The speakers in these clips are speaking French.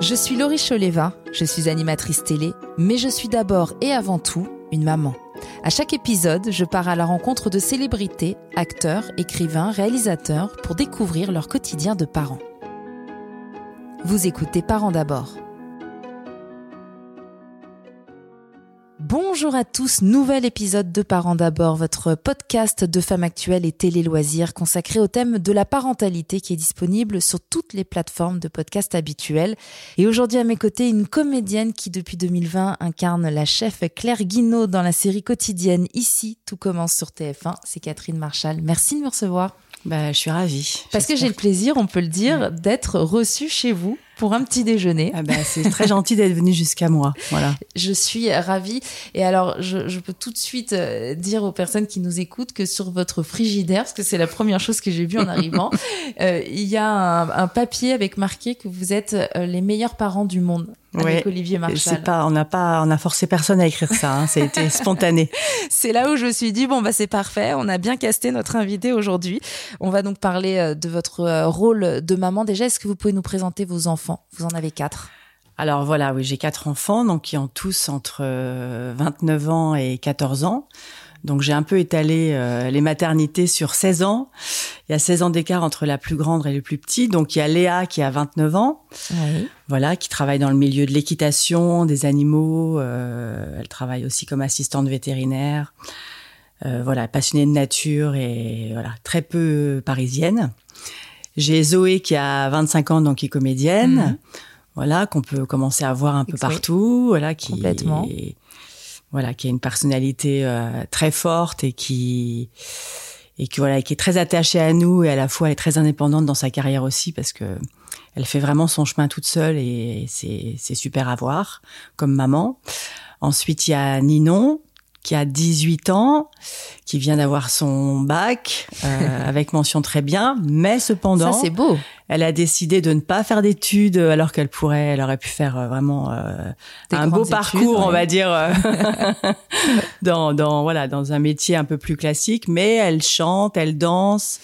Je suis Laurie Choleva, je suis animatrice télé, mais je suis d'abord et avant tout une maman. À chaque épisode, je pars à la rencontre de célébrités, acteurs, écrivains, réalisateurs pour découvrir leur quotidien de parents. Vous écoutez Parents d'abord. Bonjour à tous, nouvel épisode de Parents d'abord, votre podcast de femmes actuelles et télé-loisirs consacré au thème de la parentalité qui est disponible sur toutes les plateformes de podcast habituelles. Et aujourd'hui à mes côtés, une comédienne qui depuis 2020 incarne la chef Claire Guinaud dans la série quotidienne Ici, tout commence sur TF1. C'est Catherine Marchal. Merci de me recevoir. Bah, je suis ravie. Parce que j'ai le plaisir, on peut le dire, d'être reçue chez vous pour un petit déjeuner. Ah bah, c'est très gentil d'être venu jusqu'à moi. Voilà. Je suis ravie. Et alors, je, je, peux tout de suite euh, dire aux personnes qui nous écoutent que sur votre frigidaire, parce que c'est la première chose que j'ai vue en arrivant, euh, il y a un, un, papier avec marqué que vous êtes euh, les meilleurs parents du monde. Avec Olivier Marchal. Pas, on n'a pas, on a forcé personne à écrire ça. Hein, ça a été spontané. c'est là où je me suis dit bon bah c'est parfait. On a bien casté notre invité aujourd'hui. On va donc parler de votre rôle de maman. Déjà, est-ce que vous pouvez nous présenter vos enfants? Vous en avez quatre. Alors voilà, oui, j'ai quatre enfants, donc qui ont tous entre 29 ans et 14 ans. Donc j'ai un peu étalé euh, les maternités sur 16 ans. Il y a 16 ans d'écart entre la plus grande et le plus petit. Donc il y a Léa qui a 29 ans. Oui. Voilà, qui travaille dans le milieu de l'équitation, des animaux. Euh, elle travaille aussi comme assistante vétérinaire. Euh, voilà, passionnée de nature et voilà, très peu parisienne. J'ai Zoé qui a 25 ans, donc qui est comédienne. Mmh. Voilà, qu'on peut commencer à voir un peu partout. Voilà, qui Complètement. Est, voilà, qui a une personnalité euh, très forte et qui et qui voilà, qui est très attachée à nous et à la fois elle est très indépendante dans sa carrière aussi parce que elle fait vraiment son chemin toute seule et c'est c'est super à voir comme maman. Ensuite, il y a Ninon qui a 18 ans, qui vient d'avoir son bac euh, avec mention très bien, mais cependant, c'est beau. Elle a décidé de ne pas faire d'études alors qu'elle pourrait, elle aurait pu faire euh, vraiment euh, un beau parcours, études, on va dire, euh, dans dans voilà dans un métier un peu plus classique. Mais elle chante, elle danse.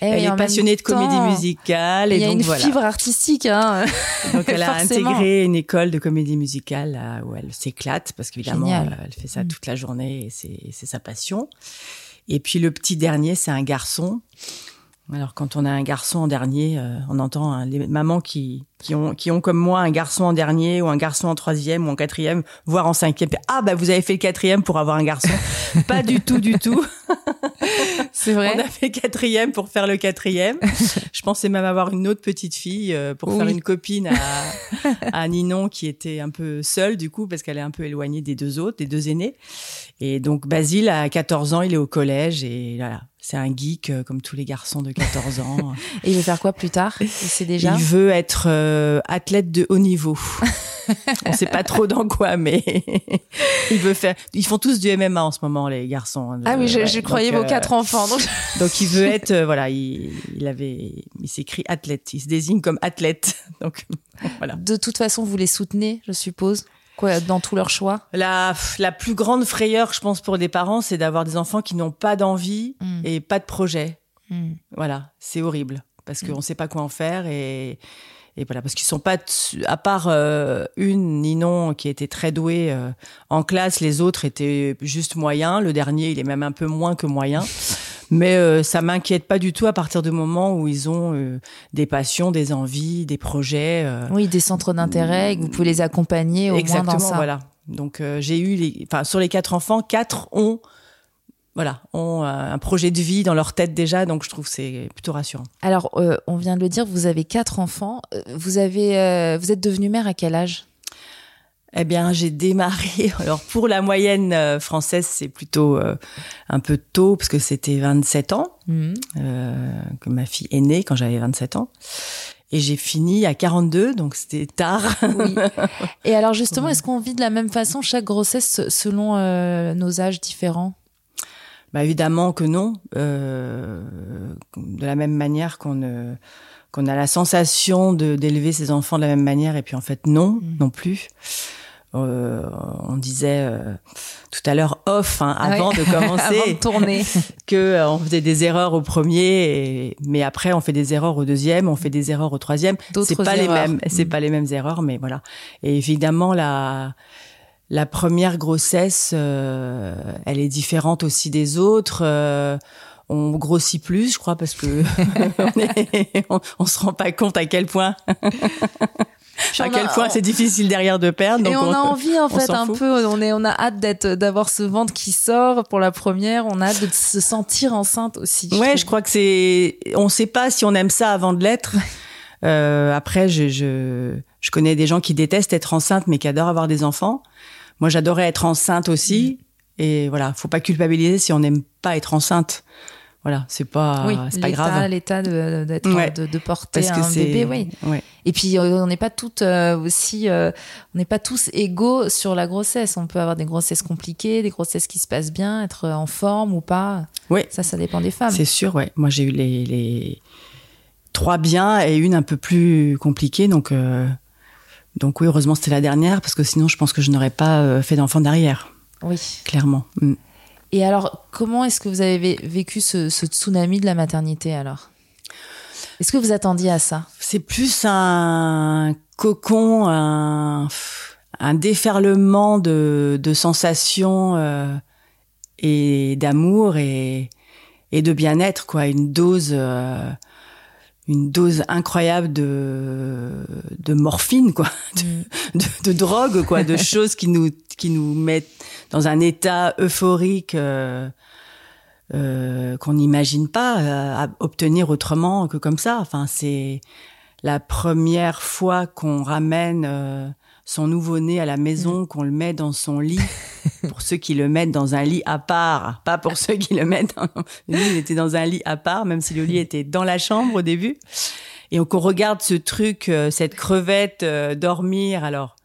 Eh elle est passionnée de comédie musicale Il et y a donc une voilà. fibre artistique. Hein. Donc elle a intégré une école de comédie musicale là, où elle s'éclate parce qu'évidemment euh, elle fait ça toute la journée et c'est sa passion. Et puis le petit dernier, c'est un garçon. Alors quand on a un garçon en dernier, euh, on entend hein, les mamans qui qui ont qui ont comme moi un garçon en dernier ou un garçon en troisième ou en quatrième, voire en cinquième. Ah bah vous avez fait le quatrième pour avoir un garçon Pas du tout, du tout. C'est vrai. On a fait quatrième pour faire le quatrième. Je pensais même avoir une autre petite fille euh, pour faire une copine à, à Ninon qui était un peu seule du coup parce qu'elle est un peu éloignée des deux autres, des deux aînés. Et donc Basile a 14 ans, il est au collège et voilà, c'est un geek euh, comme tous les garçons de 14 ans. Et il veut faire quoi plus tard? C'est déjà? Il veut être euh, athlète de haut niveau. On sait pas trop dans quoi, mais il veut faire. Ils font tous du MMA en ce moment, les garçons. hein, de- Ah oui, je, ouais. je croyais Donc, vos euh, quatre enfants. Donc... donc il veut être, euh, voilà, il, il avait, il s'écrit athlète, il se désigne comme athlète. Donc voilà. De toute façon, vous les soutenez, je suppose, quoi, dans tous leurs choix? La, la plus grande frayeur, je pense, pour des parents, c'est d'avoir des enfants qui n'ont pas d'envie Mm. et pas de projet. Hmm. Voilà, c'est horrible parce Mm. qu'on ne sait pas quoi en faire et, et voilà parce qu'ils sont pas à part euh, une Ninon qui était très douée euh, en classe, les autres étaient juste moyens. Le dernier, il est même un peu moins que moyen. Mais euh, ça m'inquiète pas du tout à partir du moment où ils ont euh, des passions, des envies, des projets. euh, Oui, des centres d'intérêt, que vous pouvez les accompagner au Exactement, moins dans ça. voilà. Donc euh, j'ai eu les, enfin sur les quatre enfants, quatre ont, voilà, ont euh, un projet de vie dans leur tête déjà. Donc je trouve c'est plutôt rassurant. Alors, euh, on vient de le dire, vous avez quatre enfants. Vous avez, euh, vous êtes devenue mère à quel âge? Eh bien, j'ai démarré. Alors, pour la moyenne euh, française, c'est plutôt euh, un peu tôt, parce que c'était 27 ans Mhm. euh, que ma fille est née quand j'avais 27 ans. Et j'ai fini à 42, donc c'était tard. Oui. Et alors justement, est-ce qu'on vit de la même façon chaque grossesse selon euh, nos âges différents? Bah évidemment que non. De la même manière qu'on ne- qu'on a la sensation de d'élever ses enfants de la même manière, et puis en fait non, Mm. non plus. Euh, on disait euh, tout à l'heure off hein, avant de commencer avant de tourner. que euh, on faisait des erreurs au premier et, mais après on fait des erreurs au deuxième on fait des erreurs au troisième. C'est pas les mêmes c'est pas les mêmes erreurs mais voilà. Et évidemment la la première grossesse elle est différente aussi des autres on grossit plus, je crois, parce que on, on, se rend pas compte à quel point à quel point c'est difficile derrière de perdre. et on, a envie en fait un peu, on est, on a hâte d'être, d'avoir ce ventre qui sort pour la première. On a hâte de se sentir enceinte aussi. ouais, je crois que c'est, on sait pas si on aime ça avant de l'être. Euh, après, je, je, je connais des gens qui détestent être enceinte mais qui adorent avoir des enfants. Moi, j'adorais être enceinte aussi. Mm. Et voilà, faut pas culpabiliser si on n'aime pas être enceinte. Voilà, c'est pas, c'est pas grave. L'état de, d'être, de, de, porter un bébé, oui. Ouais. Et puis euh, on n'est pas toutes euh, aussi, euh, on n'est pas tous égaux sur la grossesse. On peut avoir des grossesses compliquées, des grossesses qui se passent bien, être en forme ou pas. Oui. Ça, ça dépend des femmes. C'est sûr, ouais. Moi, j'ai eu les, les, trois biens et une un peu plus compliquée, donc. Donc oui, heureusement c'était la dernière parce que sinon je pense que je n'aurais pas fait d'enfant derrière. Oui. Clairement. Mm. Et alors, comment est-ce que vous avez vécu ce, tsunami de la maternité alors? Est-ce que vous attendiez à ça? C'est plus un cocon, un, déferlement de, sensations euh, et d'amour et, de bien-être, quoi. Une dose, euh, une dose incroyable de, de morphine, quoi, de, mm. drogue, quoi, de choses qui nous, qui nous mettent dans un état euphorique euh, euh, qu'on n'imagine pas euh, à obtenir autrement que comme ça. Enfin, c'est la première fois qu'on ramène son nouveau-né à la maison, mm. qu'on le met dans son lit, pour ceux qui le mettent dans un lit à part, pas pour ceux qui le mettent. Dans... Lui, il était dans un lit à part, même si le lit était dans la chambre au début. Et qu'on regarde ce truc, cette crevette dormir. Alors,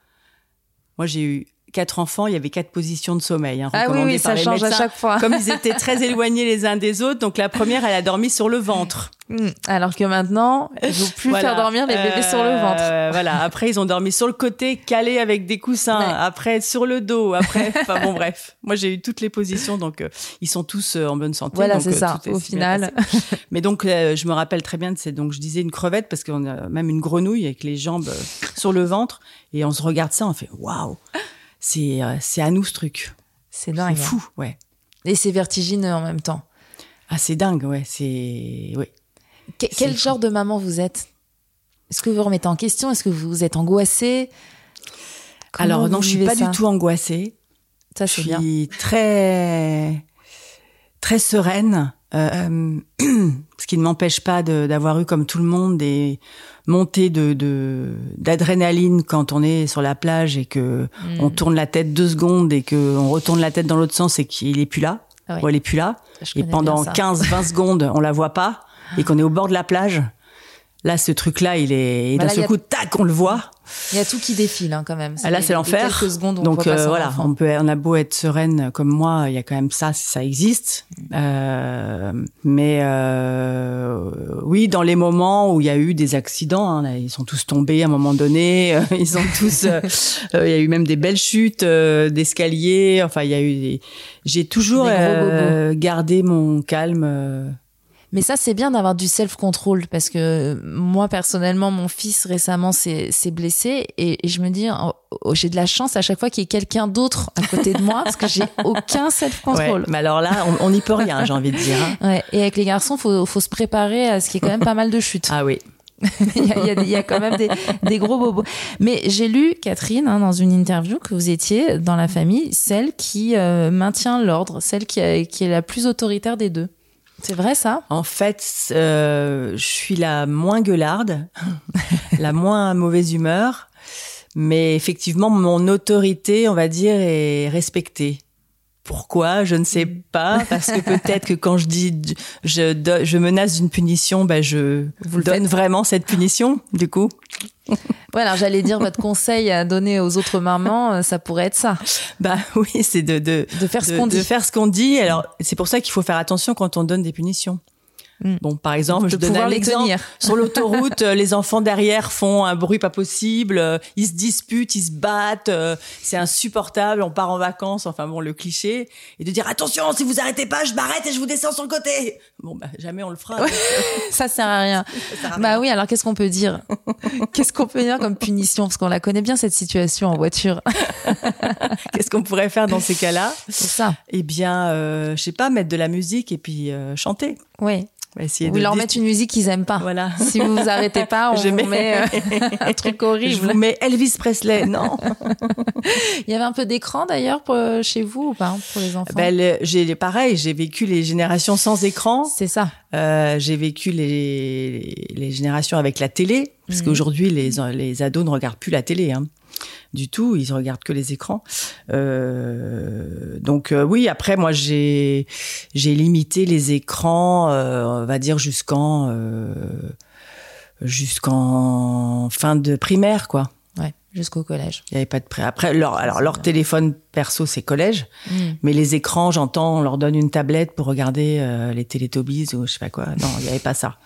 moi, j'ai eu quatre enfants, il y avait quatre positions de sommeil. Hein, ah oui, oui ça change à chaque fois. Comme ils étaient très éloignés les uns des autres, donc la première, elle a dormi sur le ventre. Hmm. Alors que maintenant, il faut plus faire dormir les bébés sur le ventre. Euh, voilà. Après, ils ont dormi sur le côté, calés avec des coussins. Après, sur le dos. Après, enfin bon, bref. Moi, j'ai eu toutes les positions, donc euh, ils sont tous euh, en bonne santé. Voilà, c'est ça. Au final. Mais donc, je me rappelle très bien de c'est donc je disais une crevette parce qu'on a même une grenouille avec les jambes sur le ventre et on se regarde ça, on fait waouh c'est euh, c'est à nous ce truc. C'est dingue. C'est fou, ouais. Et c'est vertigineux en même temps. Ah, c'est dingue, ouais. C'est ouais. quel genre de maman vous êtes? Est-ce que vous remettez en question? Est-ce que vous êtes angoissée? Alors non, je suis pas du tout angoissée. Ça. Je suis très très sereine. Euh, ce qui ne m'empêche pas d'avoir eu comme tout le monde des montée de d'adrénaline quand on est sur la plage et que hmm. on tourne la tête deux secondes et que on retourne la tête dans l'autre sens et qu'il est plus là. Ah elle est plus là. et pendant 15-20 secondes, on la voit pas et qu'on est au bord de la plage. Là, ce truc-là, il est, bah d'un seul coup, tac, on le voit. Il y a tout qui défile hein, quand même. Ah, là, c'est l'enfer. Donc euh, voilà, on peut, on a beau être sereine comme moi, il y a quand même ça, ça existe. Euh, mais euh, oui, dans les moments où il y a eu des accidents, hein, ils sont tous tombés à un moment donné. ils sont tous. Euh, il y a eu même des belles chutes d'escalier. Enfin, il y a eu. J'ai toujours gardé mon calme mais ça, c'est bien d'avoir du self-control parce que moi, personnellement, mon fils récemment s'est blessé et, je me dis, oh, oh, j'ai de la chance à chaque fois qu'il y ait quelqu'un d'autre à côté de moi parce que j'ai aucun self-control. mais alors là, on n'y peut rien, j'ai envie de dire. Hein. Ouais, et avec les garçons, faut, faut se préparer à ce qui est quand même pas mal de chutes. Ah oui. il, y a, il, y a, quand même des, des gros bobos. Mais j'ai lu, Catherine, hein, dans une interview, que vous étiez dans la famille celle qui euh, maintient l'ordre, celle qui, qui est la plus autoritaire des deux. C'est vrai ça? En fait, euh, je suis la moins gueularde, la moins mauvaise humeur, mais effectivement, mon autorité, on va dire, est respectée. Pourquoi Je ne sais mm. pas, parce que peut-être que quand je dis je, je menace d'une punition, ben je vous donne vraiment cette punition, du coup. Voilà, j'allais dire votre conseil à donner aux autres mamans, euh, ça pourrait être ça. Bah oui, c'est de, de, de faire ce qu'on dit. De faire ce qu'on dit. Alors, c'est pour ça qu'il faut faire attention quand on donne des punitions. Mm. Bon, par exemple, je donne un exemple. Sur l'autoroute, euh, les enfants derrière font un bruit pas possible, euh, ils se disputent, ils se battent, euh, c'est insupportable, on part en vacances, enfin bon, le cliché. Et de dire, attention, si vous arrêtez pas, je m'arrête et je vous descends sur le côté. Bon, bah, jamais on le fera. ça sert à rien. bah oui, alors qu'est-ce qu'on peut dire? Qu'est-ce qu'on peut dire comme punition? Parce qu'on la connaît bien, cette situation en voiture. qu'est-ce qu'on pourrait faire dans ces cas-là? C'est ça. Eh bien, je sais pas, mettre de la musique et puis chanter. Oui. Vous leur mettre une musique qu'ils aiment pas. Voilà. Si vous vous arrêtez pas, on vous met euh, un truc horrible. Je vous mets Elvis Presley. Non. Il y avait un peu d'écran d'ailleurs euh, chez vous ou pas pour les enfants? Ben, J'ai pareil. J'ai vécu les générations sans écran. C'est ça. Euh, j'ai vécu les, les générations avec la télé parce mhm. qu'aujourd'hui les les ados ne regardent plus la télé. Hein du tout. Ils regardent que les écrans. Euh, donc euh, oui, après moi j'ai j'ai limité les écrans, euh, on va dire jusqu'en jusqu'en fin de primaire quoi. Ouais, jusqu'au collège. Il y avait pas de pré. Après leur alors leur téléphone perso c'est collège, mm. mais les écrans j'entends on leur donne une tablette pour regarder les Télétobies ou je sais pas quoi. Non, il y avait pas ça.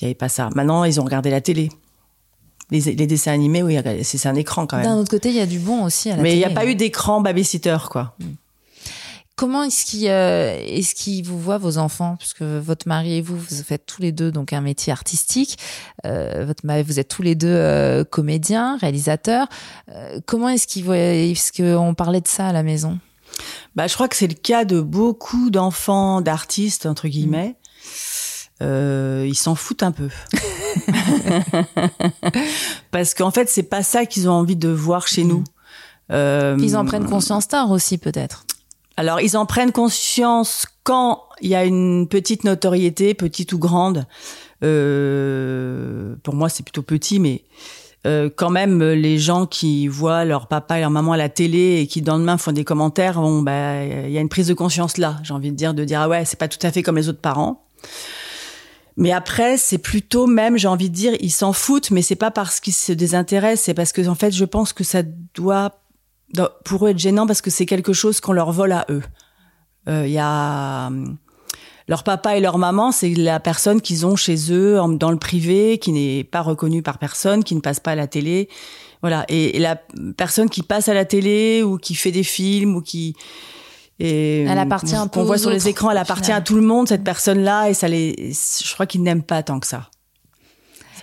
Il y avait pas ça. Maintenant ils ont regardé la télé. Les, dessins animés, oui, c'est un écran quand même. D'un autre côté, il y a du bon aussi à la Mais il n'y a pas eu d'écran babysitter, quoi. Hmm. Comment est-ce qu'ils euh, vous voient vos enfants? Puisque votre mari et vous vous faites tous les deux donc un métier artistique. Euh, votre mari vous êtes tous les deux euh, comédiens réalisateurs. Comment est-ce qu'ils voient est-ce qu'on parlait de ça à la maison? Bah je crois que c'est le cas de beaucoup d'enfants d'artistes entre guillemets euh, ils s'en foutent un peu. Parce qu'en fait, c'est pas ça qu'ils ont envie de voir chez nous. Euh, ils en prennent conscience tard aussi, peut-être. Alors, ils en prennent conscience quand il y a une petite notoriété, petite ou grande. Euh, pour moi, c'est plutôt petit, mais euh, quand même, les gens qui voient leur papa et leur maman à la télé et qui dans le main font des commentaires, bon, bah, il y a une prise de conscience là. J'ai envie de dire, de dire ah ouais, c'est pas tout à fait comme les autres parents. Mais après, c'est plutôt même, j'ai envie de dire, ils s'en foutent, mais c'est pas parce qu'ils se désintéressent, c'est parce que en fait, je pense que ça doit pour eux être gênant parce que c'est quelque chose qu'on leur vole à eux. Il euh, y a hum, leur papa et leur maman, c'est la personne qu'ils ont chez eux dans le privé, qui n'est pas reconnue par personne, qui ne passe pas à la télé. Voilà. Et, et la personne qui passe à la télé ou qui fait des films ou qui et elle appartient qu'on voit sur les écrans, elle appartient à tout le monde cette personne-là et ça les, je crois qu'ils n'aiment pas tant que ça.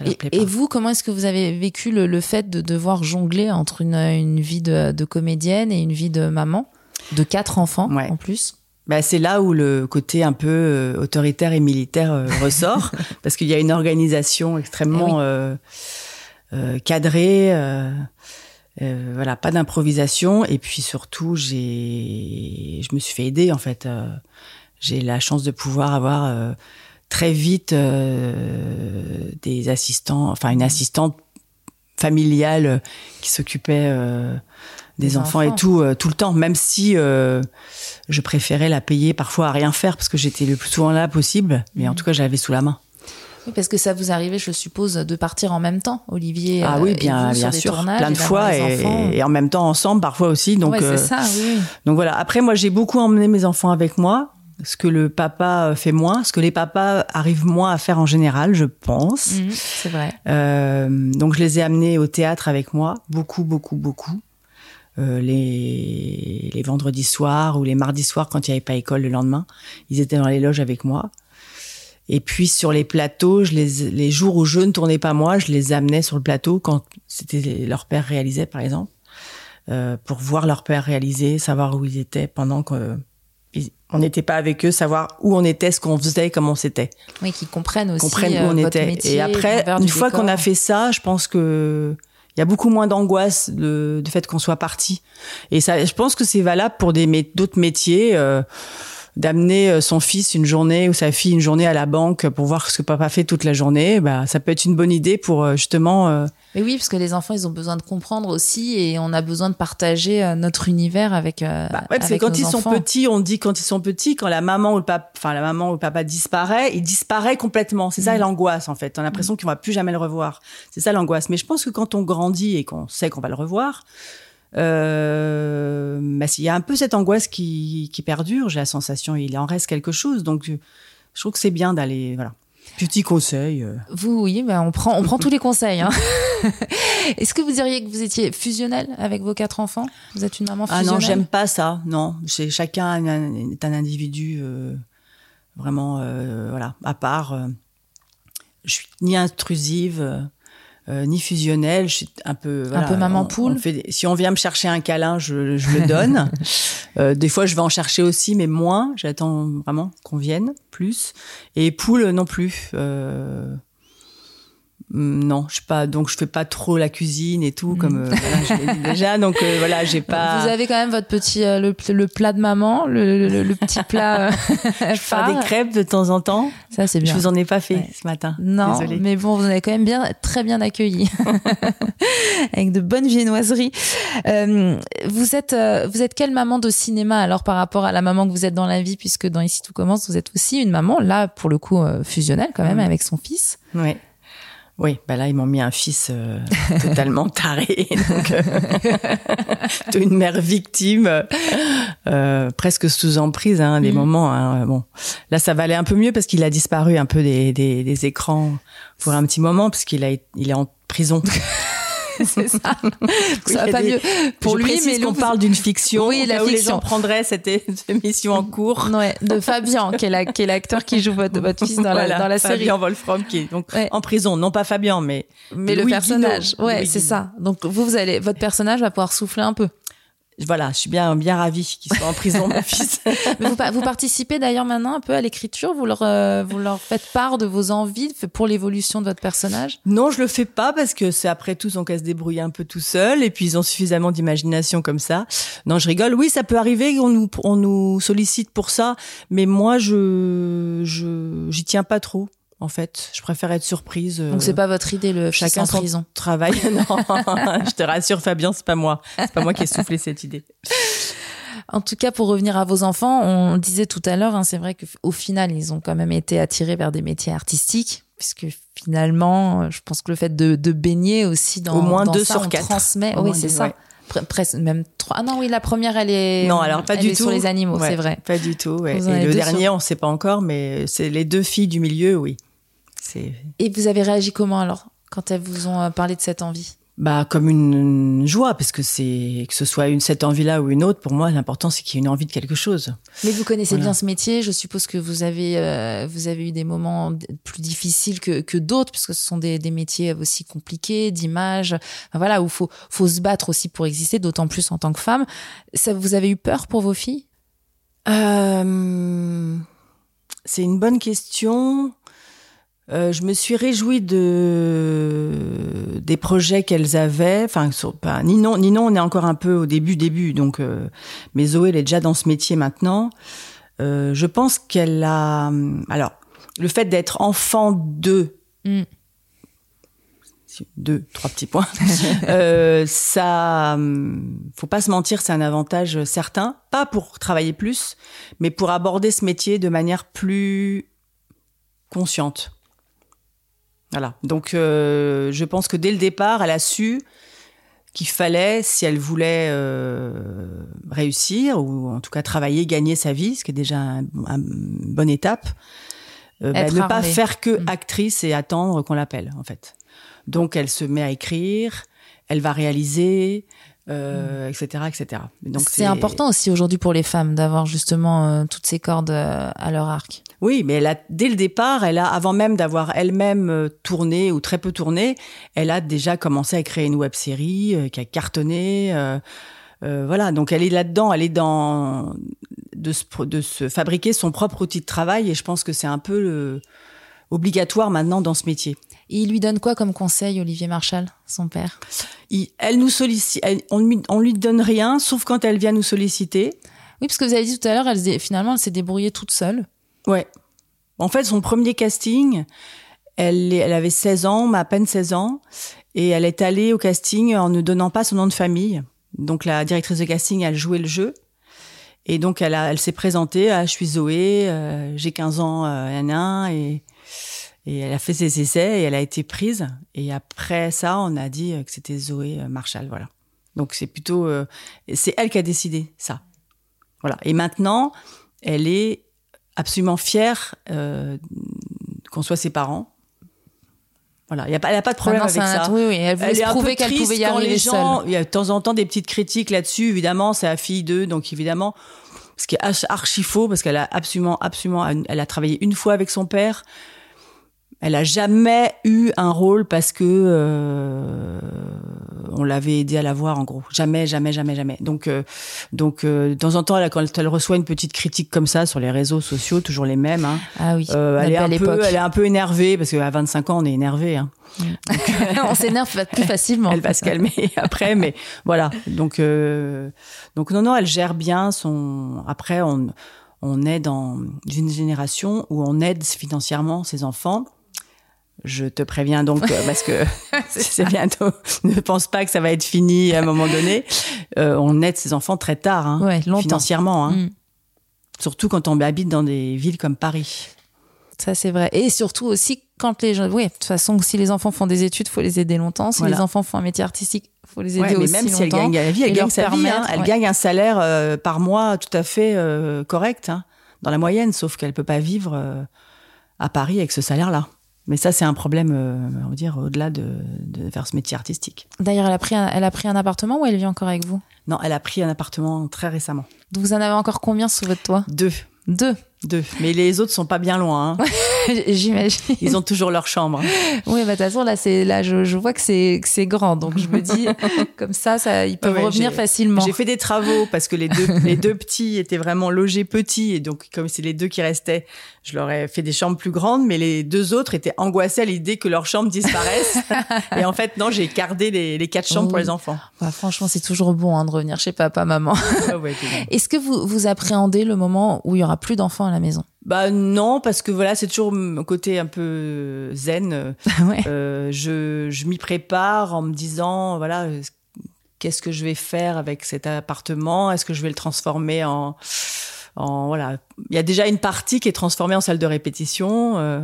et, vous, comment est-ce que vous avez vécu le, fait de devoir jongler entre une, une vie de, de, comédienne et une vie de maman, de quatre enfants en plus? Bah, c'est là où le côté un peu euh, autoritaire et militaire euh, ressort, parce qu'il y a une organisation extrêmement eh euh, euh, cadrée. Euh, voilà, pas d'improvisation. Et puis surtout, j'ai, je me suis fait aider en fait. Euh, j'ai la chance de pouvoir avoir euh, très vite des assistants, enfin une assistante familiale qui s'occupait des, enfants, et tout tout le temps, même si je préférais la payer parfois à rien faire parce que j'étais le plus souvent là possible. Mais en mmh. tout cas, j'avais sous la main. Oui, parce que ça vous arrivait, je suppose, de partir en même temps, Olivier. Ah oui, euh, bien, bien sûr, plein de fois et, en même temps ensemble, parfois aussi. Donc, c'est euh, ça, oui. Donc voilà. Après, moi, j'ai beaucoup emmené mes enfants avec moi, ce que le papa fait moins, ce que les papas arrivent moins à faire en général, je pense. Mhm, c'est vrai. Euh, donc je les ai amenés au théâtre avec moi, beaucoup, beaucoup, beaucoup. Euh, les, les vendredis soirs ou les mardis soirs quand il n'y avait pas école le lendemain. Ils étaient dans les loges avec moi. Et puis sur les plateaux, je les, les jours où je ne tournais pas moi, je les amenais sur le plateau quand c'était leur père réalisait par exemple, euh, pour voir leur père réaliser, savoir où ils étaient pendant qu'on n'était pas avec eux, savoir où on était, ce qu'on faisait, comment c'était. Oui, qu'ils comprennent aussi comprennent où on euh, était. Métier, et après, une fois qu'on a fait ça, je pense que il y a beaucoup moins d'angoisse de, fait qu'on soit parti. Et ça, je pense que c'est valable pour des d'autres métiers. Euh, d'amener euh, son fils une journée ou sa fille une journée à la banque pour voir ce que papa fait toute la journée, bah, ça peut être une bonne idée pour euh, justement. Euh, Mais oui, parce que les enfants, ils ont besoin de comprendre aussi et on a besoin de partager notre univers avec. Bah, ouais, parce que quand ils sont petits, on dit quand ils sont petits, quand la maman ou le papa, enfin la maman ou le papa disparaît, il disparaît complètement. C'est ça mm. l'angoisse en fait. On a l'impression qu'on va plus jamais le revoir. C'est ça l'angoisse. Mais je pense que quand on grandit et qu'on sait qu'on va le revoir, euh, il y a un peu cette angoisse qui, qui perdure. J'ai la sensation il en reste quelque chose. Donc je trouve que c'est bien d'aller, voilà. Petit conseil. euh. Vous, oui, bah, on prend, on prend tous les conseils. Hein. Est-ce que vous diriez que vous étiez fusionnel avec vos quatre enfants? Vous êtes une maman Ah fusionnelle? non, j'aime pas ça. Non, c'est chacun est un individu euh, vraiment, euh, voilà, à part. euh, je suis ni intrusive. Euh, ni fusionnelle, je suis un peu voilà, peu maman on- poule. on fait des- si on vient me chercher un câlin, je, je le donne. Euh, des fois, je vais en chercher aussi, mais moins. J'attends vraiment qu'on vienne plus. Et poule non plus. Euh, non, je suis pas. Donc, je fais pas trop la cuisine et tout, comme euh, voilà, je l'ai dit déjà. Donc euh, voilà, j'ai pas. Vous avez quand même votre petit euh, le, le plat de maman, le, le- le petit plat euh, faire phare. des crêpes de temps en temps. Ça c'est bien. Je vous en ai pas fait Ouais. ce matin. Non, Désolée. mais bon, vous avez quand même bien, très bien accueilli, avec de bonnes viennoiseries. Euh, vous êtes, euh, vous êtes quelle maman de cinéma alors par rapport à la maman que vous êtes dans la vie, puisque dans Ici tout commence, vous êtes aussi une maman là pour le coup euh, fusionnelle quand même Mm. avec son fils. Oui. Oui, bah là ils m'ont mis un fils euh, totalement taré, donc euh, une mère victime, euh, presque sous emprise, hein, des Mm. moments. hein, bon, là ça va aller un peu mieux parce qu'il a disparu un peu des, des, des écrans pour un petit moment parce qu'il a il est en prison. C'est ça. Ça va pas des- mieux pour Je lui, mais qu'on le- parle d'une fiction. Oui, la où les fiction. gens prendraient cette émission en cours. Ouais, de Fabien, qui est la- qui est l'acteur qui joue votre, votre fils dans la, dans la série. Fabien Wolfram qui est donc Ouais. en prison, non pas Fabien, mais Mais le personnage, Guido. ouais, c'est ça. Donc vous, vous allez, votre personnage va pouvoir souffler un peu. Voilà, je suis bien bien ravie qu'il soit en prison, mon fils. Mais vous, pa- vous participez d'ailleurs maintenant un peu à l'écriture. Vous leur, euh, vous leur faites part de vos envies pour l'évolution de votre personnage? Non, je le fais pas parce que c'est après tout, on qu'à se débrouiller un peu tout seul et puis ils ont suffisamment d'imagination comme ça. Non, je rigole. Oui, ça peut arriver, on nous, on nous sollicite pour ça, mais moi, je, je, j'y tiens pas trop. En fait, je préfère être surprise. euh, Donc c'est pas votre idée le chacun son prison. travail. non, je te rassure, Fabien, c'est pas moi. C'est pas moi qui ai soufflé cette idée. En tout cas, pour revenir à vos enfants, on disait tout à l'heure, hein, c'est vrai qu'au final, ils ont quand même été attirés vers des métiers artistiques, puisque finalement, euh, je pense que le fait de, de baigner aussi dans, Au moins dans deux ça, sur on quatre. transmet. Au oui, c'est ça. ouais. Presque même trois. Ah non, oui, la première, elle est. Non, alors pas elle du est tout. sur les animaux, Ouais, c'est vrai. Pas du tout. ouais. Et le dernier, sur- on sait pas encore, mais c'est les deux filles du milieu, oui. Et vous avez réagi comment alors quand elles vous ont euh, parlé de cette envie? Bah comme une, une joie parce que c'est que ce soit une cette envie-là ou une autre. Pour moi, l'important c'est qu'il y ait une envie de quelque chose. Mais vous connaissez Voilà. bien ce métier. Je suppose que vous avez euh, vous avez eu des moments plus difficiles que, que d'autres, puisque ce sont des, des métiers aussi compliqués, d'image. Enfin, voilà, où faut faut se battre aussi pour exister, d'autant plus en tant que femme. Ça, vous avez eu peur pour vos filles? Euh, c'est une bonne question. Euh, je me suis réjouie de des projets qu'elles avaient. Enfin, sur, pas, Ninon, Ninon, on est encore un peu au début, début. Donc, euh, mais Zoé, elle est déjà dans ce métier maintenant. Euh, je pense qu'elle a. Alors, le fait d'être enfant de Mm. deux, trois petits points. euh, ça, hum, faut pas se mentir, c'est un avantage certain. Pas pour travailler plus, mais pour aborder ce métier de manière plus consciente. Voilà. Donc, euh, je pense que dès le départ, elle a su qu'il fallait, si elle voulait euh, réussir ou en tout cas travailler, gagner sa vie, ce qui est déjà un- un- une bonne étape, euh, bah, ne pas faire que Mm. actrice et attendre qu'on l'appelle en fait. Donc, elle se met à écrire, elle va réaliser, euh, etc., etc. Donc, C'est important aussi aujourd'hui pour les femmes d'avoir justement euh, toutes ces cordes euh, à leur arc. Oui, mais elle a, dès le départ, elle a, avant même d'avoir elle-même euh, tourné ou très peu tourné, elle a déjà commencé à créer une web série qui a cartonné. voilà, donc elle est là-dedans, elle est dans de se, de se fabriquer son propre outil de travail et je pense que c'est un peu le- obligatoire maintenant dans ce métier. Et il lui donne quoi comme conseil, Olivier Marchal, son père? Il- elle nous sollicite, elle- on, lui, on lui donne rien, sauf quand elle vient nous solliciter. Oui, parce que vous avez dit tout à l'heure, elle, finalement, elle s'est débrouillée toute seule. Ouais. En fait, son premier casting, elle, avait 16 ans, mais à peine 16 ans, et elle est allée au casting en ne donnant pas son nom de famille. Donc la directrice de casting, elle jouait le jeu. Et donc elle, a- elle s'est présentée, ah, je suis Zoé, euh, j'ai 15 ans, euh, et, et elle a fait ses essais et elle a été prise. Et après ça, on a dit euh, que c'était Zoé euh, Marshall, voilà. Donc c'est plutôt, euh, c'est elle qui a décidé ça. Voilà. Et maintenant, elle est absolument fière euh, qu'on soit ses parents. Voilà, il n'y a, pas- elle a pas de problème avec ça. Oui, oui, elle voulait Elle se est un prouver peu qu'elle pouvait y arriver les gens. Il y a de temps en temps des petites critiques là-dessus. Évidemment, c'est la fille d'eux, donc évidemment, ce qui est archi faux parce qu'elle a absolument, absolument, elle a travaillé une fois avec son père. Elle a jamais eu un rôle parce que euh, on l'avait aidé à l'avoir en gros. Jamais, jamais, jamais, jamais. Donc, euh, donc euh, de temps en temps, elle, quand elle reçoit une petite critique comme ça sur les réseaux sociaux, toujours les mêmes. Hein, Ah oui, euh, elle, est un peu, elle est un peu énervée parce qu'à 25 ans, on est énervé. Hein. on s'énerve plus facilement. Elle va se calmer après, mais voilà. Donc, euh, donc non, non, elle gère bien son. Après, on, on est dans une génération où on aide financièrement ses enfants. Je te préviens donc euh, parce que c'est bientôt. Ne pense pas que ça va être fini à un moment donné. Euh, on aide ses enfants très tard, hein, Ouais, financièrement. Hein. Mm. Surtout quand on habite dans des villes comme Paris. Ça, c'est vrai. Et surtout aussi, quand les gens. Oui, de toute façon, si les enfants font des études, faut les aider longtemps. Si Voilà. les enfants font un métier artistique, faut les aider Ouais, mais aussi même si elle longtemps. gagne la vie, et elle gagne leur sa vie. hein. ouais. un salaire euh, par mois tout à fait euh, correct, hein, dans la moyenne, sauf qu'elle peut pas vivre euh, à Paris avec ce salaire-là. Mais ça, c'est un problème, euh, on va dire, au-delà de, de faire ce métier artistique. D'ailleurs, elle a pris un, elle a pris un appartement ou elle vit encore avec vous? Non, elle a pris un appartement très récemment. Vous en avez encore combien sous votre toit? Deux. Deux. Deux. Mais les autres sont pas bien loin. hein. J'imagine. Ils ont toujours leur chambre. Oui, bah de toute façon là, c'est là, je, je vois que c'est grand, donc je me dis comme ça, ça ils peuvent Ouais, revenir facilement. J'ai fait des travaux parce que les deux, les deux petits étaient vraiment logés petits et donc comme c'est les deux qui restaient, je leur ai fait des chambres plus grandes, mais les deux autres étaient angoissés à l'idée que leurs chambres disparaissent. et en fait, non, j'ai gardé les, les quatre chambres pour les enfants. Bah, franchement, c'est toujours bon hein, de revenir chez papa, maman. Ah ouais. Est-ce que vous vous appréhendez le moment où il y aura plus d'enfants à la maison? Bah non, parce que voilà, c'est toujours mon côté un peu zen. Euh, Ouais. Euh, je je m'y prépare en me disant voilà euh, qu'est-ce que je vais faire avec cet appartement? Est-ce que je vais le transformer en en voilà Il y a déjà une partie qui est transformée en salle de répétition. euh,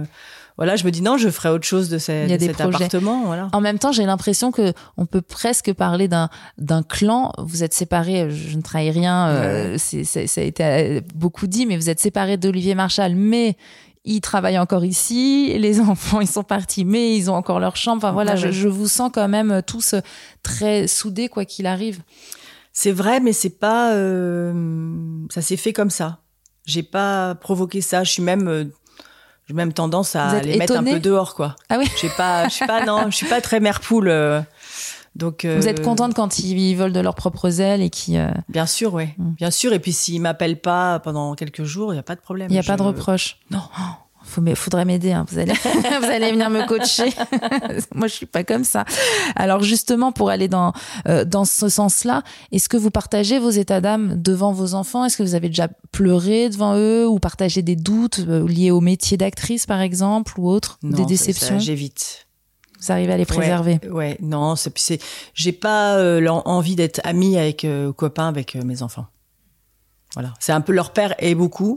voilà, je me dis non, je ferai autre chose de, ce- Il y a de des cet projets. appartement. Voilà. En même temps, j'ai l'impression que on peut presque parler d'un d'un clan. Vous êtes séparés, je ne trahis rien. euh, c'est c'est- ça a été euh, beaucoup dit, mais vous êtes séparés d'Olivier Marchal, mais il travaille encore ici. Les enfants, ils sont partis, mais ils ont encore leur chambre. Enfin voilà, Ouais, je, je vous sens quand même tous très soudés quoi qu'il arrive. C'est vrai, mais c'est pas. euh, ça s'est fait comme ça. J'ai pas provoqué ça. Je suis même. Euh, j'ai même tendance à les mettre un peu dehors, quoi. Ah oui. J'ai pas. Je suis pas. Non, je suis pas très mère poule. euh, donc. Vous êtes euh, contente quand ils volent de leurs propres ailes et qui, euh, Bien sûr, oui. Mm. Bien sûr. Et puis s'ils m'appellent pas pendant quelques jours, il y a pas de problème. il n'y a pas de reproche. Non. Faut, faudrait m'aider. hein. Vous allez, vous allez venir me coacher. Moi, je suis pas comme ça. Alors justement, pour aller dans euh, dans ce sens-là, est-ce que vous partagez vos états d'âme devant vos enfants? Est-ce que vous avez déjà pleuré devant eux ou partagé des doutes euh, liés au métier d'actrice, par exemple, ou autre, Non, des déceptions? J'évite. Vous arrivez à les préserver? Ouais, ouais, non, c'est, j'ai pas euh, envie d'être amie avec euh, copain avec euh, mes enfants. Voilà, c'est un peu leur père et beaucoup,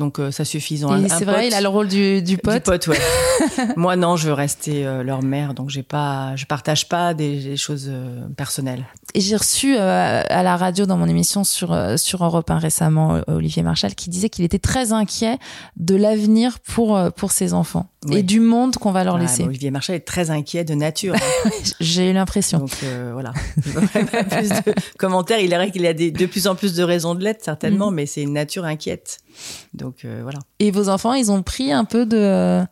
donc euh, ça suffit. Ils ont un, Et c'est pote. vrai, il a le rôle du, du Du pote. pote, ouais. Moi, non, je veux rester euh, leur mère, donc j'ai pas, je partage pas des, des choses euh, personnelles. Et j'ai reçu euh, à la radio dans mon émission sur sur Europe 1 récemment Olivier Marchal qui disait qu'il était très inquiet de l'avenir pour pour ses enfants Oui. et du monde qu'on va leur Ah, laisser. Olivier Marchal est très inquiet de nature. hein. J'ai eu l'impression. Donc euh, voilà. plus de commentaires. Il est vrai qu'il a des, de plus en plus de raisons de l'être, certainement, mais c'est une nature inquiète. Donc euh, voilà. Et vos enfants, ils ont pris un peu de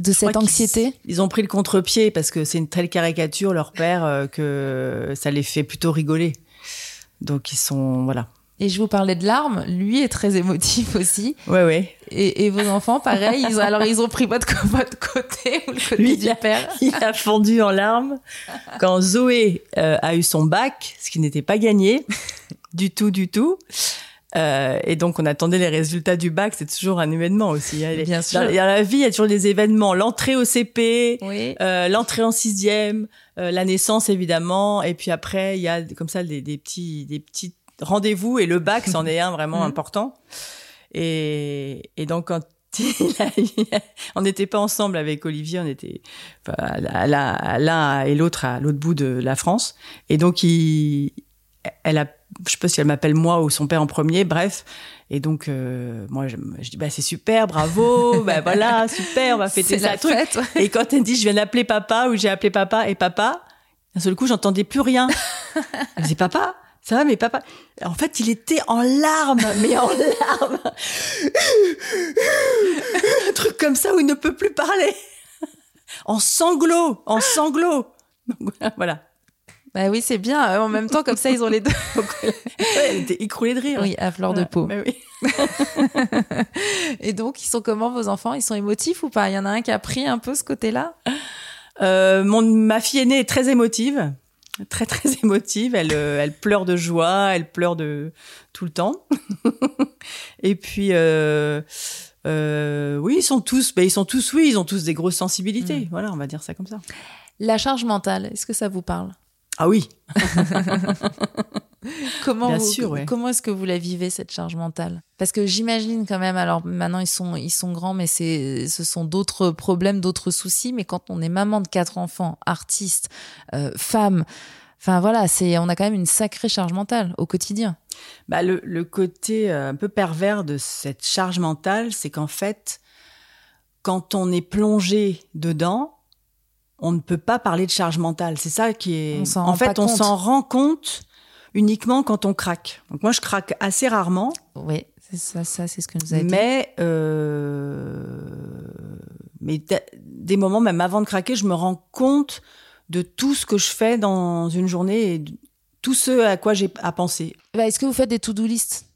de Je cette anxiété? Ils, ont pris le contre-pied parce que c'est une telle caricature, leur père, euh, que ça les fait plutôt rigoler. Donc ils sont. Voilà. Et je vous parlais de larmes. Lui est très émotif aussi. Ouais, ouais. Et, et vos enfants, pareil. Ils ont, alors ils ont pris votre, votre côté ou le côté Lui, du il a- père. Il a fondu en larmes quand Zoé euh, a eu son bac, ce qui n'était pas gagné du tout, du tout. Euh, et donc on attendait les résultats du bac, c'est toujours un événement aussi. hein. Bien Dans- sûr. Dans la vie, il y a toujours des événements. L'entrée au CP, Oui. euh, l'entrée en sixième, euh, la naissance évidemment, et puis après il y a comme ça des, des petits, des petits rendez-vous et le bac c'en est un vraiment Mhm. important. Et, et donc quand il a eu- on n'était pas ensemble avec Olivier, on était enfin, l'un et l'autre à l'autre bout de la France, et donc il, elle a je sais pas si elle m'appelle moi ou son père en premier, bref. Et donc, euh, moi, je, je, dis, bah, c'est super, bravo, bah voilà, super, on va fêter ça. Truc. Fête, ouais. Et quand elle dit, je viens d'appeler papa ou j'ai appelé papa et papa, d'un seul coup, j'entendais plus rien. Elle disait, papa, ça va, mais papa. En fait, il était en larmes, mais en larmes. Un truc comme ça où il ne peut plus parler. En sanglots, en sanglots. Donc, voilà. Bah oui, c'est bien. En même temps, comme ça, ils ont les deux. elle était écroulée de rire. Oui, à fleur de peau. Bah oui. Et donc, ils sont comment vos enfants? Ils sont émotifs ou pas? Il y en a un qui a pris un peu ce côté-là? Euh, mon, Ma fille aînée est très émotive. Très, très émotive. Elle, euh, elle pleure de joie, elle pleure de tout le temps. Et puis, euh, euh, oui, ils sont tous, bah, ils sont tous, oui, ils ont tous des grosses sensibilités. Mm. Voilà, on va dire ça comme ça. La charge mentale, est-ce que ça vous parle? Ah oui. comment Bien vous, sûr, ouais. comment est-ce que vous la vivez cette charge mentale? Parce que j'imagine quand même. Alors maintenant ils sont ils sont grands, mais c'est ce sont d'autres problèmes, d'autres soucis. Mais quand on est maman de quatre enfants, artiste, euh, femme, enfin voilà, c'est on a quand même une sacrée charge mentale au quotidien. Bah, le, le côté euh, un peu pervers de cette charge mentale, c'est qu'en fait, quand on est plongé dedans, on ne peut pas parler de charge mentale. C'est ça qui est. On en fait, on s'en rend compte uniquement quand on craque. Donc moi, je craque assez rarement, Oui, c'est ça, ça c'est ce que nous a dit. mais euh, mais des moments même avant de craquer, je me rends compte de tout ce que je fais dans une journée et de- tout ce à quoi j'ai à penser. Bah, est-ce que vous faites des to-do list?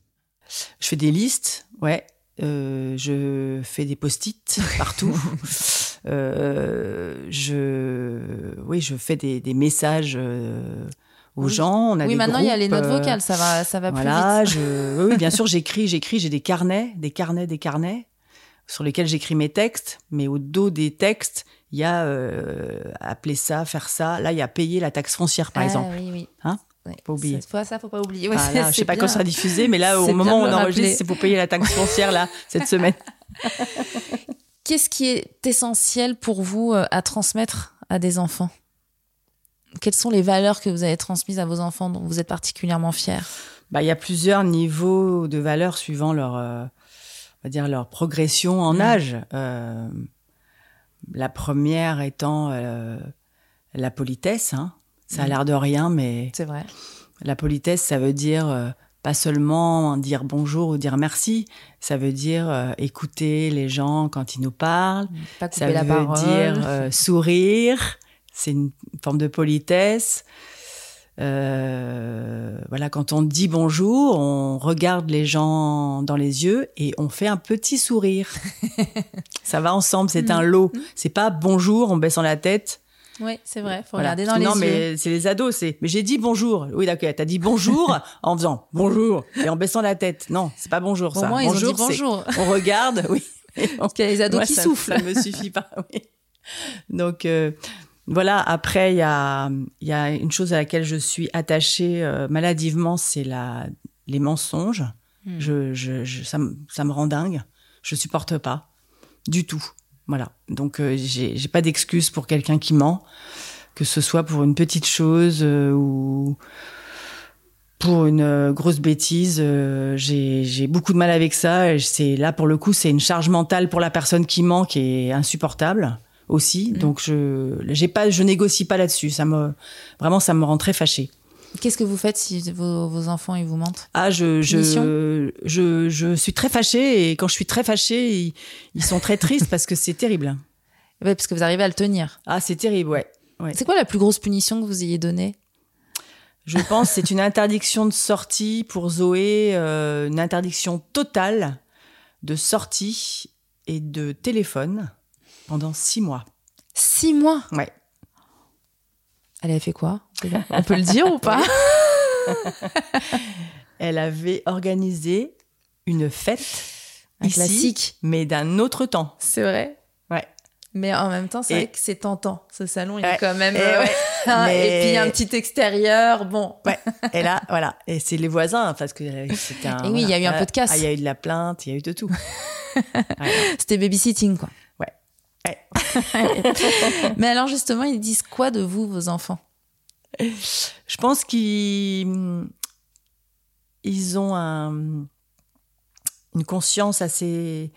Je fais des listes, ouais. Euh, je fais des post-it partout. euh, je, oui, je fais des, des messages euh, aux Oui. gens. On a Oui, des maintenant il y a les notes vocales, ça va ça va Voilà, plus vite. je, oui, oui, bien sûr, j'écris, j'écris, j'ai des carnets, des carnets, des carnets sur lesquels j'écris mes textes, mais au dos des textes, il y a euh, appeler ça, faire ça. Là, il y a payer la taxe foncière, par Ah, exemple. Oui, oui. Hein? Ouais. Faut oublier. Cette fois, ça, faut pas oublier. Ouais, Enfin, c'est- là, je sais pas bien. quand ça sera diffusé, mais là, au moment où on enregistre, c'est pour payer la taxe foncière, là, cette semaine. Qu'est-ce qui est essentiel pour vous euh, à transmettre à des enfants? Quelles sont les valeurs que vous avez transmises à vos enfants dont vous êtes particulièrement fiers Bah, il y a plusieurs niveaux de valeurs suivant leur, euh, on va dire leur progression en Mm. âge. Euh, la première étant euh, la politesse. Hein. Ça a Mm. l'air de rien, mais C'est vrai. la politesse, ça veut dire pas seulement dire bonjour ou dire merci. Ça veut dire euh, écouter les gens quand ils nous parlent. Pas Ça couper la veut parole. dire euh, sourire. C'est une forme de politesse. Euh, voilà, quand on dit bonjour, on regarde les gens dans les yeux et on fait un petit sourire. Ça va ensemble, c'est un lot. C'est pas bonjour en baissant la tête. Oui, c'est vrai. Faut Voilà. regarder dans les non, yeux. mais c'est les ados, c'est. Mais j'ai dit bonjour. Oui, d'accord. T'as dit bonjour en faisant bonjour et en baissant la tête. Non, c'est pas bonjour Au ça. moins, ils ont dit bonjour, bonjour. On regarde, oui. Parce qu'il y a les ados Moi, qui ça, soufflent. Ça me suffit pas. Oui. Donc euh, voilà. Après, il y a, il y a une chose à laquelle je suis attachée euh, maladivement, c'est la les mensonges. Hmm. Je, je, je- ça, me, ça me rend dingue. Je supporte pas du tout. Voilà. Donc euh, j'ai j'ai pas d'excuse pour quelqu'un qui ment, que ce soit pour une petite chose euh, ou pour une euh, grosse bêtise. j'ai j'ai beaucoup de mal avec ça. et C'est là pour le coup, c'est une charge mentale pour la personne qui ment qui est insupportable aussi. Mhm. Donc je j'ai pas, je négocie pas là-dessus. Ça me vraiment, ça me rend très fâchée. Qu'est-ce que vous faites si vos, vos enfants ils vous mentent? Ah, je, je, je, je suis très fâchée et quand je suis très fâchée, ils, ils sont très tristes parce que c'est terrible. Ouais, parce que vous arrivez à le tenir. Ah, c'est terrible, ouais. Ouais. C'est quoi la plus grosse punition que vous ayez donnée? Je pense c'est une interdiction de sortie pour Zoé, euh, une interdiction totale de sortie et de téléphone pendant six mois. Six mois? Ouais. Elle avait fait quoi On peut le dire ou pas? Elle avait organisé une fête Un ici, classique. mais d'un autre temps. C'est vrai? Ouais. Mais en même temps, c'est vrai que c'est tentant. Ce salon, il Ouais. est quand même. Et euh, ouais. hein, Mais- Et puis il y a un petit extérieur. Bon. Ouais. Et là, voilà. Et c'est les voisins, parce que euh, c'était un. Et oui, il y a eu un peu de casse. Ah, il y a eu de la plainte, il y a eu de tout. C'était babysitting, quoi. Mais alors, justement, ils disent quoi de vous, vos enfants? Je pense qu'ils ils ont un, une conscience assez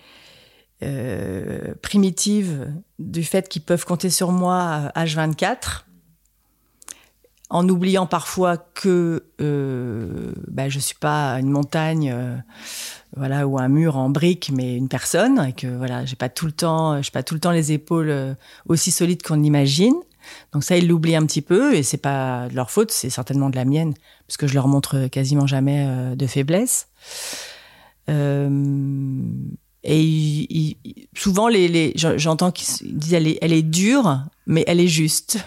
euh, primitive du fait qu'ils peuvent compter sur moi à H24 en oubliant parfois que euh, bah, je suis pas une montagne, euh, voilà, ou un mur en briques, mais une personne, et que voilà, j'ai pas tout le temps, j'ai pas tout le temps les épaules euh, aussi solides qu'on imagine. Donc ça, ils l'oublient un petit peu, et c'est pas de leur faute, c'est certainement de la mienne, parce que je leur montre quasiment jamais euh, de faiblesse. Euh, et souvent, les, les j'entends qu'ils disent elle est, elle est dure, mais elle est juste.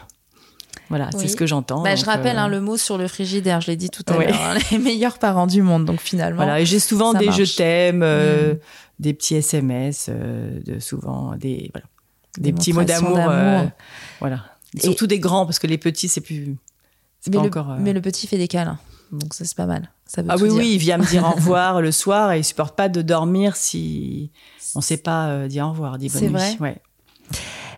Voilà, c'est ce que j'entends. Bah, je rappelle hein, euh, le mot sur le frigidaire, je l'ai dit tout à l'heure, hein, les meilleurs parents du monde. Donc finalement, voilà, et j'ai souvent des je t'aime, euh, mm. des petits SMS, euh, de souvent des voilà, des, petits mots d'amour, voilà. surtout des grands parce que les petits c'est plus. Mais, pas le, encore, mais le petit fait des câlins, donc ça c'est pas mal. Ça ah oui oui, il vient me dire au revoir le soir et il supporte pas de dormir si on sait pas dire au revoir, dit bonne nuit. Vrai ouais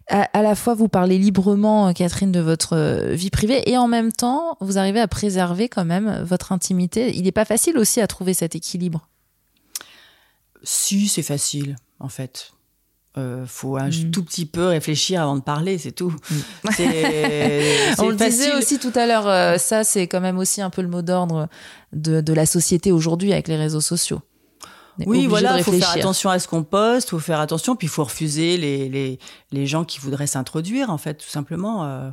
à, la fois vous parlez librement, euh, Catherine, de votre euh, vie privée et en même temps, vous arrivez à préserver quand même votre intimité. Il n'est pas facile aussi à trouver cet équilibre. Si, c'est facile, en fait. Euh, faut un mm. tout petit peu réfléchir avant de parler, c'est tout. Mm. On le disait aussi tout à l'heure, euh, ça c'est quand même aussi un peu le mot d'ordre de, de la société aujourd'hui avec les réseaux sociaux. Oui, voilà, il faut faire attention à ce qu'on poste, faut faire attention, puis il faut refuser les, les, les gens qui voudraient s'introduire, en fait, tout simplement. Euh,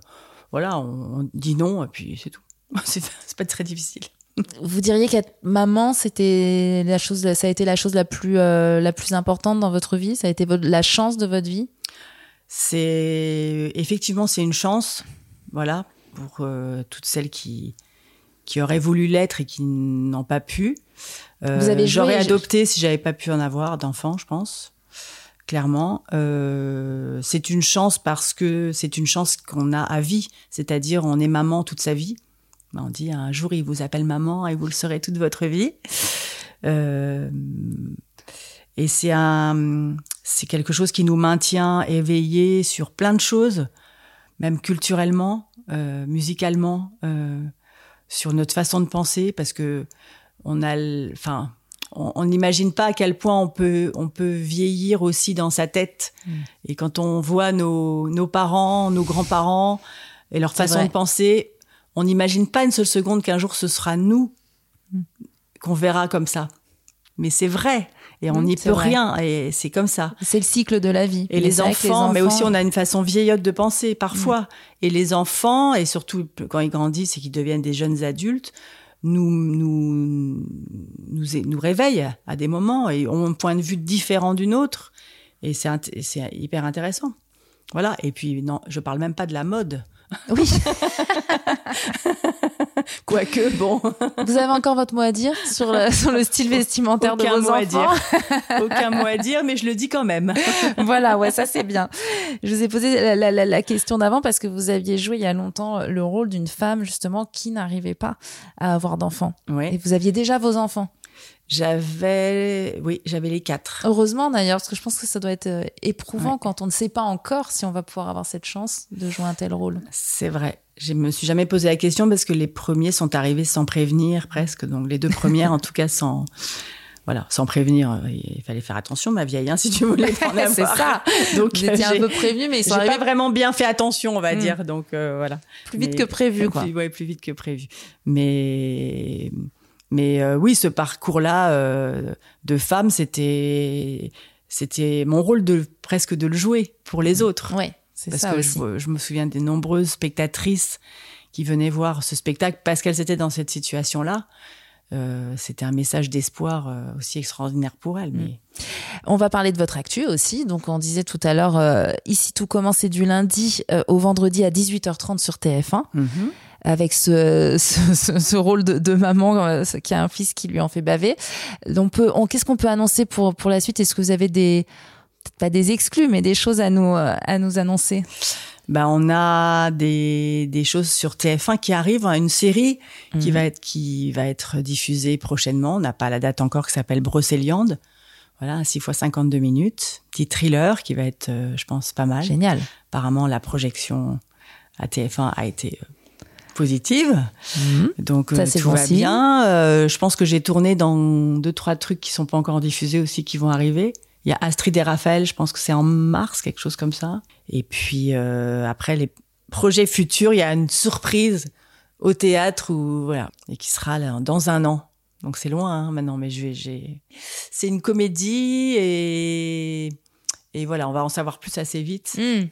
voilà, on, dit non, et puis c'est tout. c'est pas très difficile. Vous diriez qu'être maman, c'était la chose, ça a été la chose la plus, euh, la plus importante dans votre vie? Ça a été la chance de votre vie? C'est effectivement c'est une chance, voilà, pour euh, toutes celles qui qui auraient voulu l'être et qui n'ont pas pu. Euh, j'aurais adopté si j'avais pas pu en avoir d'enfant, je pense. Clairement, euh, c'est une chance parce que c'est une chance qu'on a à vie, c'est-à-dire on est maman toute sa vie. On dit un jour il vous appelle maman et vous le serez toute votre vie. Euh, et c'est un, c'est quelque chose qui nous maintient éveillés sur plein de choses, même culturellement, euh, musicalement, euh, sur notre façon de penser, parce que on a, enfin, on n'imagine pas à quel point on peut, on peut vieillir aussi dans sa tête. Mm. Et quand on voit nos, nos parents, nos grands-parents et leur façon de penser, on n'imagine pas une seule seconde qu'un jour ce sera nous mm. qu'on verra comme ça. Mais c'est vrai. Et on mm, n'y peut rien. Et c'est comme ça. C'est le cycle de la vie. Et les enfants, mais aussi on a une façon vieillotte de penser parfois. Et les enfants, et surtout quand ils grandissent et qu'ils deviennent des jeunes adultes, nous, nous, nous, nous réveillent à des moments et ont un point de vue différent d'une autre. Et c'est hyper intéressant. Voilà. Et puis, non, je parle même pas de la mode. Oui. Quoique, bon. Vous avez encore votre mot à dire sur le, sur le style vestimentaire de vos enfants à dire. Aucun mot à dire, mais je le dis quand même. voilà, ouais, ça c'est bien. Je vous ai posé la, la, la question d'avant parce que vous aviez joué il y a longtemps le rôle d'une femme justement qui n'arrivait pas à avoir d'enfants. Oui. Et vous aviez déjà vos enfants. J'avais, oui, j'avais les quatre. Heureusement d'ailleurs, parce que je pense que ça doit être euh, éprouvant quand on ne sait pas encore si on va pouvoir avoir cette chance de jouer un tel rôle. C'est vrai. Je me suis jamais posé la question parce que les premiers sont arrivés sans prévenir presque, donc les deux premières en tout cas sans, voilà, sans prévenir. Euh, il fallait faire attention, ma vieille, hein, si tu voulais avoir. C'est ça. Donc étiez un peu prévenu, mais ils sont pas vraiment bien fait attention, on va hmm. dire. Donc euh, voilà. Plus vite que prévu, quoi. Plus, ouais, plus vite que prévu. Mais mais euh, oui, ce parcours-là euh, de femme, c'était c'était mon rôle de presque de le jouer pour les autres. Oui, c'est ça que aussi. Je, je, me souviens des nombreuses spectatrices qui venaient voir ce spectacle parce qu'elles étaient dans cette situation-là. Euh, c'était un message d'espoir euh, aussi extraordinaire pour elles. Mais... On va parler de votre actu aussi. Donc, on disait tout à l'heure, euh, ici tout commence du lundi au vendredi à 18h30 sur TF1 avec ce, ce, ce rôle de, de, maman euh, qui a un fils qui lui en fait baver. Donc, on, qu'est-ce qu'on peut annoncer pour pour la suite? Est-ce que vous avez des pas des exclus, mais des choses à nous à nous annoncer? Ben, on a des, des choses sur TF1 qui arrivent, une série qui mhm. va être qui va être diffusée prochainement. On n'a pas la date encore, qui s'appelle Brocéliande. Voilà, 6 fois 52 minutes, petit thriller qui va être, euh, je pense, pas mal. Génial. Apparemment, la projection à TF1 a été euh, positive. Mhm. Donc Ça, euh, tout va bien. Euh, je pense que j'ai tourné dans deux trois trucs qui sont pas encore diffusés aussi qui vont arriver. Il y a Astrid et Raphaël, je pense que c'est en mars, quelque chose comme ça. Et puis euh, après les projets futurs, il y a une surprise au théâtre ou voilà et qui sera là dans un an. Donc c'est loin hein, maintenant, mais je vais, j'ai. C'est une comédie et et voilà, on va en savoir plus assez vite. Hmm.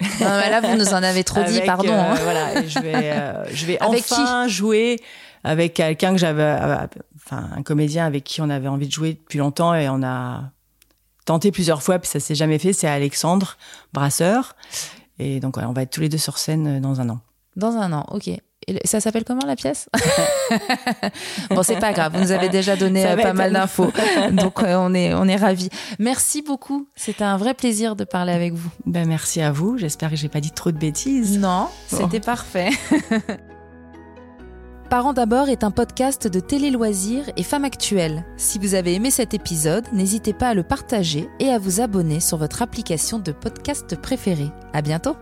Non, mais là, vous nous en avez trop dit, Avec, pardon. euh, hein. voilà, je vais, euh, je vais Avec enfin jouer avec quelqu'un que j'avais, euh, enfin un comédien avec qui on avait envie de jouer depuis longtemps et on a tenté plusieurs fois puis ça s'est jamais fait. C'est Alexandre Brasseur et donc ouais, on va être tous les deux sur scène dans un an. Dans un an, ok. Ça s'appelle comment la pièce? Bon, c'est pas grave, vous nous avez déjà donné euh, pas mal d'infos, donc euh, on est on est ravis. Merci beaucoup, c'était un vrai plaisir de parler avec vous. Ben merci à vous. J'espère que j'ai pas dit trop de bêtises. Non, Bon. c'était parfait. Parents d'abord est un podcast de Télé Loisirs et Femmes Actuelles. Si vous avez aimé cet épisode, n'hésitez pas à le partager et à vous abonner sur votre application de podcast préférée. À bientôt!